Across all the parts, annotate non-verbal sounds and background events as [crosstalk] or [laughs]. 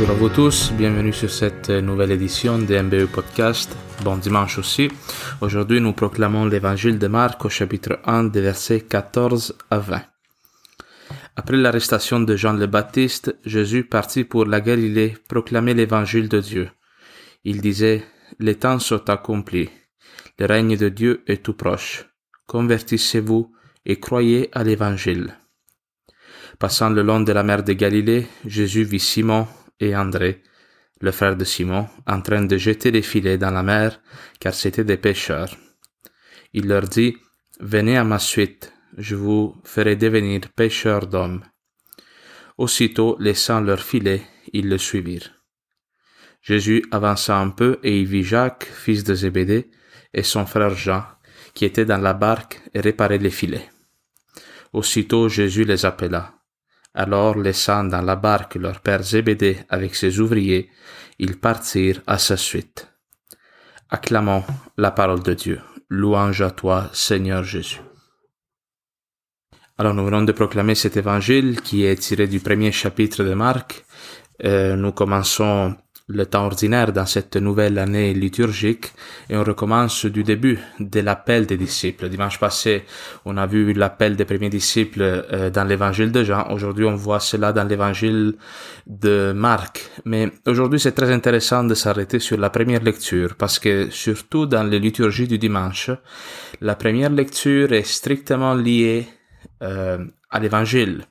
Bonjour à vous tous, bienvenue sur cette nouvelle édition de MBE Podcast. Bon dimanche aussi. Aujourd'hui, nous proclamons l'évangile de Marc au chapitre 1 des versets 14 à 20. Après l'arrestation de Jean le Baptiste, Jésus partit pour la Galilée proclamer l'évangile de Dieu. Il disait, les temps sont accomplis. Le règne de Dieu est tout proche. Convertissez-vous et croyez à l'évangile. Passant le long de la mer de Galilée, Jésus vit Simon et André, le frère de Simon, en train de jeter des filets dans la mer, car c'étaient des pêcheurs. Il leur dit, Venez à ma suite, je vous ferai devenir pêcheurs d'hommes. Aussitôt, laissant leurs filets, ils le suivirent. Jésus avança un peu et il vit Jacques, fils de Zébédée, et son frère Jean, qui étaient dans la barque et réparaient les filets. Aussitôt Jésus les appela. Alors, laissant dans la barque leur père Zébédée avec ses ouvriers, ils partirent à sa suite. Acclamons la parole de Dieu. Louange à toi, Seigneur Jésus. Alors nous venons de proclamer cet évangile qui est tiré du premier chapitre de Marc. Euh, nous commençons le temps ordinaire dans cette nouvelle année liturgique et on recommence du début de l'appel des disciples. Dimanche passé, on a vu l'appel des premiers disciples euh, dans l'évangile de Jean. Aujourd'hui, on voit cela dans l'évangile de Marc. Mais aujourd'hui, c'est très intéressant de s'arrêter sur la première lecture parce que surtout dans les liturgies du dimanche, la première lecture est strictement liée euh, à l'évangile.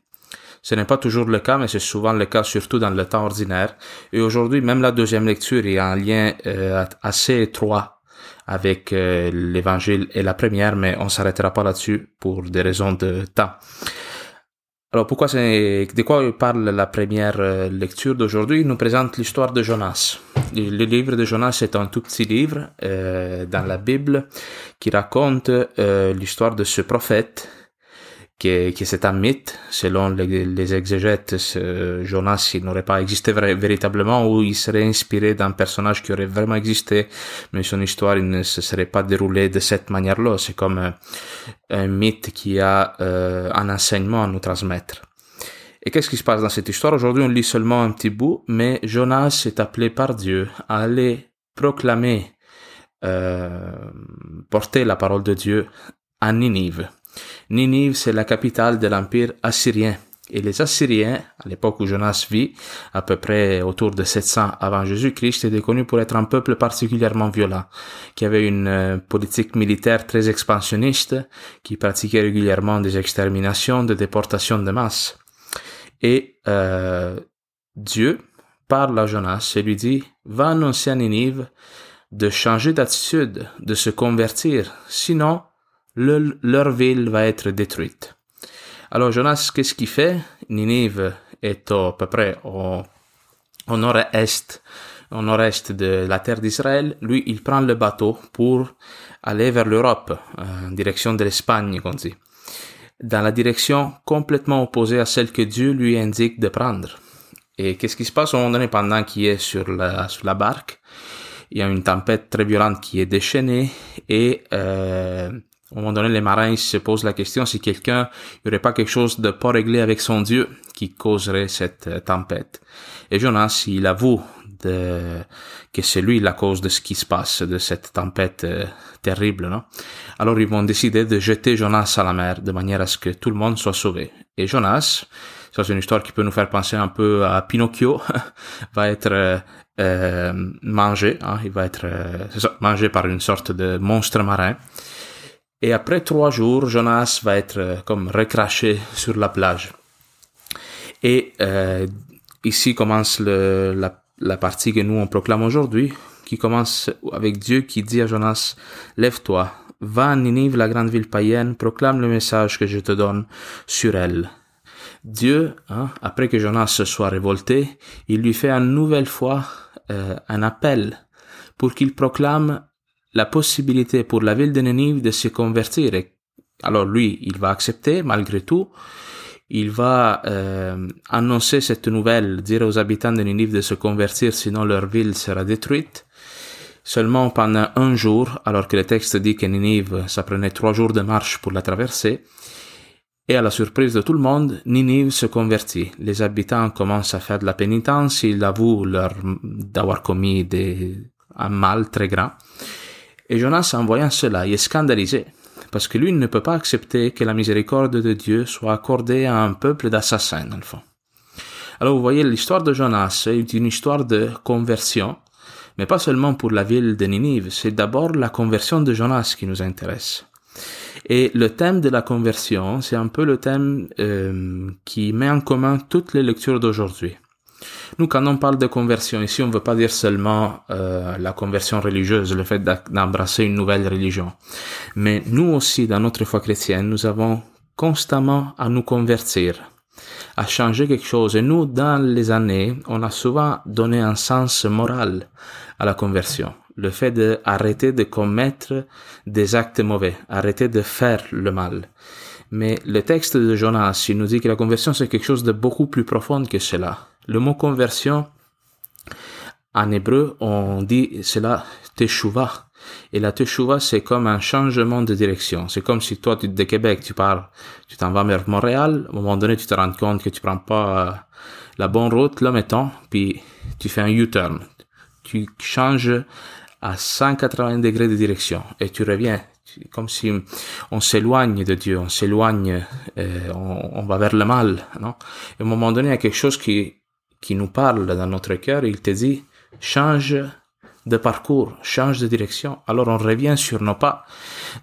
Ce n'est pas toujours le cas, mais c'est souvent le cas surtout dans le temps ordinaire. Et aujourd'hui, même la deuxième lecture, a un lien euh, assez étroit avec euh, l'évangile et la première, mais on s'arrêtera pas là-dessus pour des raisons de temps. Alors pourquoi c'est de quoi parle la première euh, lecture d'aujourd'hui? Il nous présente l'histoire de Jonas. Le livre de Jonas est un tout petit livre dans la Bible qui raconte l'histoire de ce prophète que, que c'est un mythe. Selon les, les exégètes, ce Jonas il n'aurait pas existé véritablement ou il serait inspiré d'un personnage qui aurait vraiment existé, mais son histoire ne se serait pas déroulée de cette manière-là. C'est comme un, un, mythe qui a euh, un enseignement à nous transmettre. Et qu'est-ce qui se passe dans cette histoire? Aujourd'hui, on lit seulement un petit bout, mais Jonas est appelé par Dieu à aller proclamer, euh, porter la parole de Dieu à Ninive. Ninive, c'est la capitale de l'empire assyrien. Et les Assyriens, à l'époque où Jonas vit, à peu près autour de 700 avant Jésus-Christ, étaient connus pour être un peuple particulièrement violent, qui avait une euh, politique militaire très expansionniste, qui pratiquait régulièrement des exterminations, des déportations de masse. Et euh, Dieu parle à Jonas et lui dit, va annoncer à Ninive de changer d'attitude, de se convertir, sinon leur ville va être détruite. Alors Jonas, qu'est-ce qu'il fait? Ninive est à peu près au, nord-est, au nord-est de la terre d'Israël. Lui, il prend le bateau pour aller vers l'Europe, euh, en direction de l'Espagne, comme dit, dans la direction complètement opposée à celle que Dieu lui indique de prendre. Et qu'est-ce qui se passe? Au moment donné pendant qu'il est sur la, sur la barque Il y a une tempête très violente qui est déchaînée et euh, au moment donné, les marins se posent la question si quelqu'un, n'y aurait pas quelque chose de pas réglé avec son Dieu qui causerait cette euh, tempête. Et Jonas, il avoue de, que c'est lui la cause de ce qui se passe, de cette tempête euh, terrible, non? Alors ils vont décider de jeter Jonas à la mer de manière à ce que tout le monde soit sauvé. Et Jonas, ça c'est une histoire qui peut nous faire penser un peu à Pinocchio, [laughs] va être euh, euh, mangé, hein, il va être ça, mangé par une sorte de monstre marin. Et après trois jours, Jonas va être euh, comme recraché sur la plage. Et euh, ici commence le, la, la partie que nous on proclame aujourd'hui, qui commence avec Dieu qui dit à Jonas, lève-toi, va à Ninive, la grande ville païenne, proclame le message que je te donne sur elle. Dieu, hein, après que Jonas se soit révolté, il lui fait une nouvelle fois euh, un appel pour qu'il proclame la possibilité pour la ville de Ninive de se convertir. alors lui, il va accepter malgré tout. Il va euh, annoncer cette nouvelle, dire aux habitants de Ninive de se convertir, sinon leur ville sera détruite. Seulement pendant un jour, alors que le texte dit que Ninive, ça prenait trois jours de marche pour la traverser. Et à la surprise de tout le monde, Ninive se convertit. Les habitants commencent à faire de la pénitence, ils avouent leur, d'avoir commis des, un mal très grand. Et Jonas, en voyant cela, est scandalisé, parce que lui ne peut pas accepter que la miséricorde de Dieu soit accordée à un peuple d'assassins, dans le fond. Alors vous voyez, l'histoire de Jonas est une histoire de conversion, mais pas seulement pour la ville de Ninive, c'est d'abord la conversion de Jonas qui nous intéresse. Et le thème de la conversion, c'est un peu le thème euh, qui met en commun toutes les lectures d'aujourd'hui. Nous, quand on parle de conversion, ici, on ne veut pas dire seulement euh, la conversion religieuse, le fait d'embrasser une nouvelle religion. Mais nous aussi, dans notre foi chrétienne, nous avons constamment à nous convertir, à changer quelque chose. Et nous, dans les années, on a souvent donné un sens moral à la conversion. Le fait d'arrêter de commettre des actes mauvais, arrêter de faire le mal. Mais le texte de Jonas, il nous dit que la conversion, c'est quelque chose de beaucoup plus profond que cela. Le mot conversion, en hébreu, on dit cela teshuva. Et la teshuva, c'est comme un changement de direction. C'est comme si toi, tu, de Québec, tu pars, tu t'en vas vers Montréal. Un moment donné, tu te rends compte que tu prends pas euh, la bonne route, là, mettons, puis tu fais un U-turn. Tu changes à 180 degrés de direction et tu reviens comme si on s'éloigne de Dieu, on s'éloigne, euh, on, on, va vers le mal, non? Et à un moment donné, il y a quelque chose qui, qui nous parle dans notre cœur, il te dit, change de parcours, change de direction. Alors on revient sur nos pas.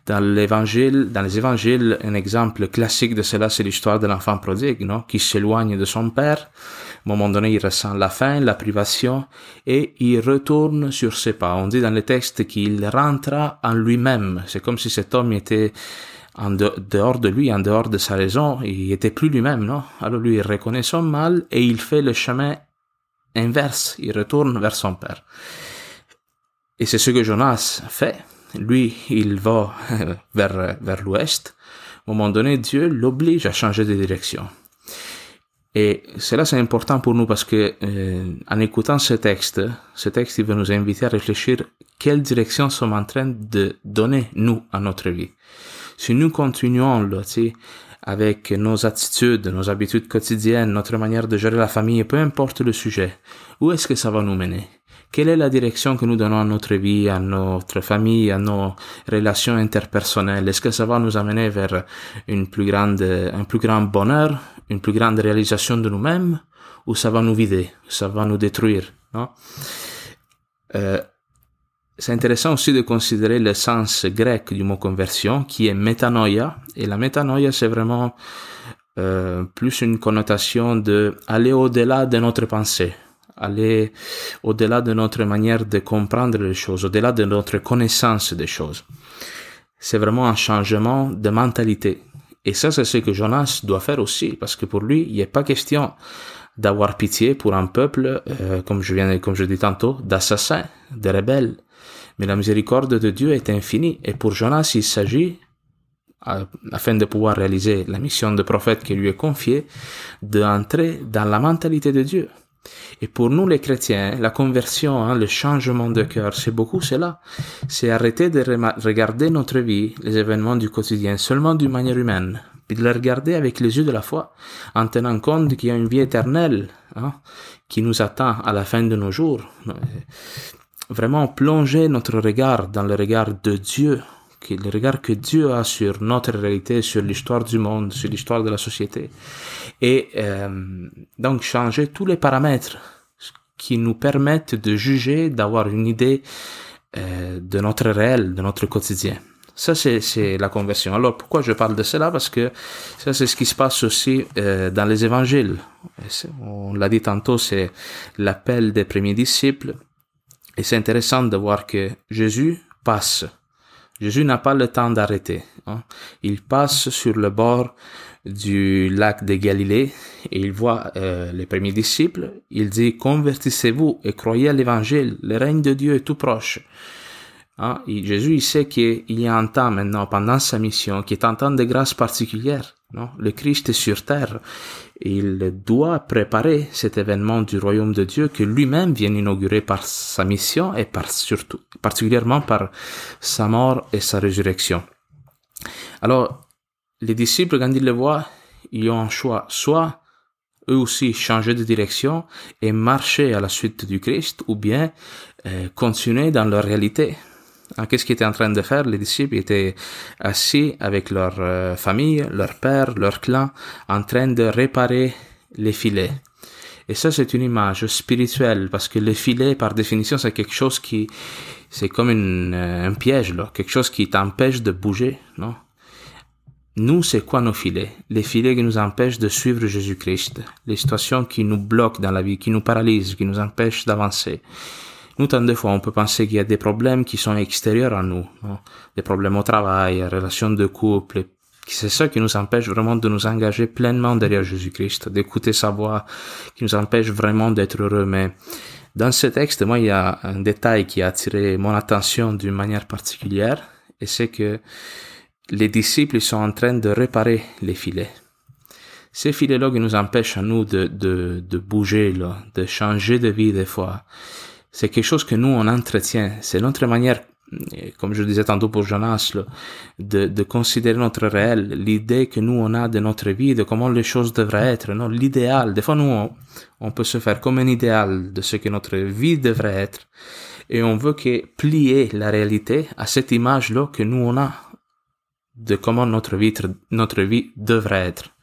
Dans l'évangile, dans les évangiles, un exemple classique de cela, c'est l'histoire de l'enfant prodigue, non? Qui s'éloigne de son père. À un moment donné, il ressent la faim, la privation, et il retourne sur ses pas. On dit dans le texte qu'il rentra en lui-même. C'est comme si cet homme était en dehors de lui, en dehors de sa raison, il était plus lui-même, non? Alors lui, il reconnaît son mal et il fait le chemin inverse. Il retourne vers son père. Et c'est ce que Jonas fait. Lui, il va [laughs] vers, vers l'ouest. Un moment donné, Dieu l'oblige à changer de direction. Et cela, c'est important pour nous parce que, euh, en écoutant ce texte, ce texte, il va nous inviter à réfléchir quelle direction sommes en train de donner, nous, à notre vie. Si nous continuons, là, avec nos attitudes, nos habitudes quotidiennes, notre manière de gérer la famille, peu importe le sujet, où est-ce que ça va nous mener? Quelle est la direction que nous donnons à notre vie, à notre famille, à nos relations interpersonnelles? Est-ce que ça va nous amener vers une plus grande, un plus grand bonheur, une plus grande réalisation de nous-mêmes, ou ça va nous vider, ça va nous détruire, non? Euh, c'est intéressant aussi de considérer le sens grec du mot conversion, qui est métanoïa. Et la métanoïa, c'est vraiment euh, plus une connotation de aller au-delà de notre pensée, aller au-delà de notre manière de comprendre les choses, au-delà de notre connaissance des choses. C'est vraiment un changement de mentalité. Et ça, c'est ce que Jonas doit faire aussi, parce que pour lui, il n'est pas question d'avoir pitié pour un peuple, euh, comme je viens, comme je dis tantôt, d'assassins, de rebelles. Mais la miséricorde de Dieu est infinie. Et pour Jonas, il s'agit, afin de pouvoir réaliser la mission de prophète qui lui est confiée, d'entrer dans la mentalité de Dieu. Et pour nous les chrétiens, la conversion, hein, le changement de cœur, c'est beaucoup cela. C'est arrêter de regarder notre vie, les événements du quotidien, seulement d'une manière humaine, puis de les regarder avec les yeux de la foi, en tenant compte qu'il y a une vie éternelle hein, qui nous attend à la fin de nos jours vraiment plonger notre regard dans le regard de Dieu, le regard que Dieu a sur notre réalité, sur l'histoire du monde, sur l'histoire de la société, et euh, donc changer tous les paramètres qui nous permettent de juger, d'avoir une idée euh, de notre réel, de notre quotidien. Ça, c'est la conversion. Alors, pourquoi je parle de cela? Parce que ça, c'est ce qui se passe aussi euh, dans les évangiles. On l'a dit tantôt, c'est l'appel des premiers disciples et c'est intéressant de voir que Jésus passe. Jésus n'a pas le temps d'arrêter. Hein. Il passe sur le bord du lac de Galilée et il voit euh, les premiers disciples. Il dit, convertissez-vous et croyez à l'évangile. Le règne de Dieu est tout proche. Hein? Jésus, il sait qu'il y a un temps maintenant, pendant sa mission, qui est un temps de grâce particulière. Le Christ est sur terre. Il doit préparer cet événement du royaume de Dieu que lui-même vient inaugurer par sa mission et par surtout, particulièrement par sa mort et sa résurrection. Alors, les disciples, quand ils le voient, ils ont un choix, soit eux aussi changer de direction et marcher à la suite du Christ, ou bien euh, continuer dans leur réalité. Hein, qu'est-ce qu'ils étaient en train de faire Les disciples? Étaient assis avec leur euh, famille, leur père, leur clan, en train de réparer les filets. Et ça, c'est une image spirituelle, parce que les filets, par définition, c'est quelque chose qui, c'est comme euh, un piège, là, quelque chose qui t'empêche de bouger, non? Nous, c'est quoi nos filets? Les filets qui nous empêchent de suivre Jésus-Christ, les situations qui nous bloquent dans la vie, qui nous paralysent, qui nous empêchent d'avancer. Nous, tant de fois, on peut penser qu'il y a des problèmes qui sont extérieurs à nous, des problèmes au travail, relations de couple, c'est ça qui nous empêche vraiment de nous engager pleinement derrière Jésus-Christ, d'écouter sa voix, qui nous empêche vraiment d'être heureux. Mais dans ce texte, moi, il y a un détail qui a attiré mon attention d'une manière particulière, et c'est que les disciples sont en train de réparer les filets. Ces filets-là qui nous empêchent à nous de, de, de bouger, là, de changer de vie des fois, c'est quelque chose que nous, on entretient. C'est notre manière comme je disais tantôt pour Jonas, de, de considérer notre réel, l'idée que nous on a de notre vie, de comment les choses devraient être, non, l'idéal. Des fois, nous, on, peut se faire comme un idéal de ce que notre vie devrait être, et on veut que plier la réalité à cette image-là que nous on a de comment notre vie, notre vie devrait être.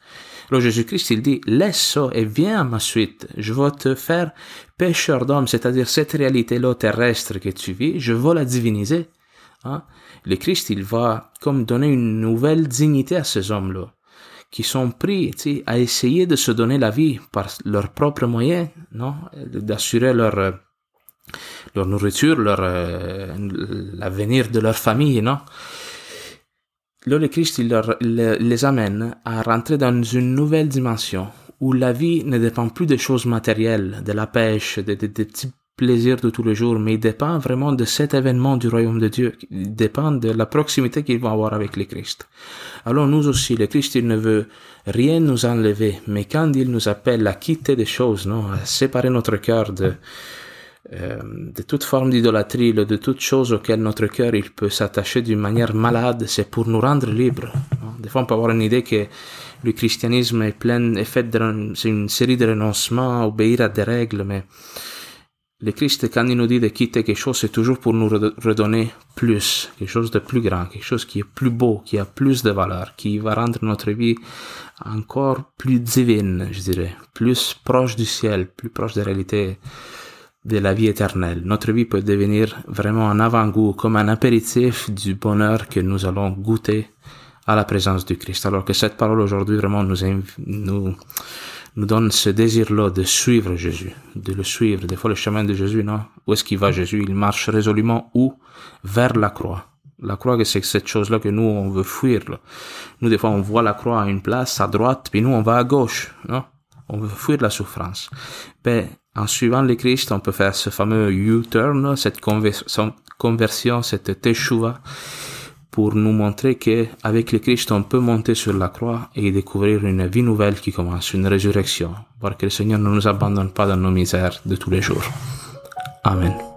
Alors Jésus-Christ, il dit, laisse ça et viens à ma suite. Je vais te faire pêcheur d'hommes, c'est-à-dire cette réalité-là terrestre que tu vis, je vais la diviniser. Hein? Le Christ, il va comme donner une nouvelle dignité à ces hommes-là, qui sont pris à essayer de se donner la vie par leurs propres moyens, non, d'assurer leur leur nourriture, leur euh, l'avenir de leur famille, non? Le Christ il les amène à rentrer dans une nouvelle dimension où la vie ne dépend plus des choses matérielles, de la pêche, des de, petits plaisirs de tous les jours, mais il dépend vraiment de cet événement du royaume de Dieu, il dépend de la proximité qu'ils vont avoir avec le Christ. Alors nous aussi, le Christ, il ne veut rien nous enlever, mais quand il nous appelle à quitter des choses, non, à séparer notre cœur de, de toute forme d'idolâtrie, de toute chose auxquelles notre cœur il peut s'attacher d'une manière malade, c'est pour nous rendre libres. Des fois, on peut avoir une idée que le christianisme est plein, est fait c'est une série de renoncements, obéir à des règles, mais le Christ, quand il nous dit de quitter quelque chose, c'est toujours pour nous redonner plus, quelque chose de plus grand, quelque chose qui est plus beau, qui a plus de valeur, qui va rendre notre vie encore plus divine, je dirais, plus proche du ciel, plus proche de la réalité de la vie éternelle. Notre vie peut devenir vraiment un avant-goût, comme un apéritif du bonheur que nous allons goûter à la présence du Christ. Alors que cette parole aujourd'hui vraiment nous, nous, nous donne ce désir-là de suivre Jésus, de le suivre. Des fois, le chemin de Jésus, non? Où est-ce qu'il va Jésus? Il marche résolument où? Vers la croix. La croix, c'est cette chose-là que nous, on veut fuir. Nous, des fois, on voit la croix à une place, à droite, puis nous, on va à gauche, non? On veut fuir la souffrance. Ben, en suivant le Christ, on peut faire ce fameux U-turn, cette conversion, cette teshuva, pour nous montrer que avec le Christ, on peut monter sur la croix et découvrir une vie nouvelle qui commence, une résurrection, voir que le Seigneur ne nous abandonne pas dans nos misères de tous les jours. Amen.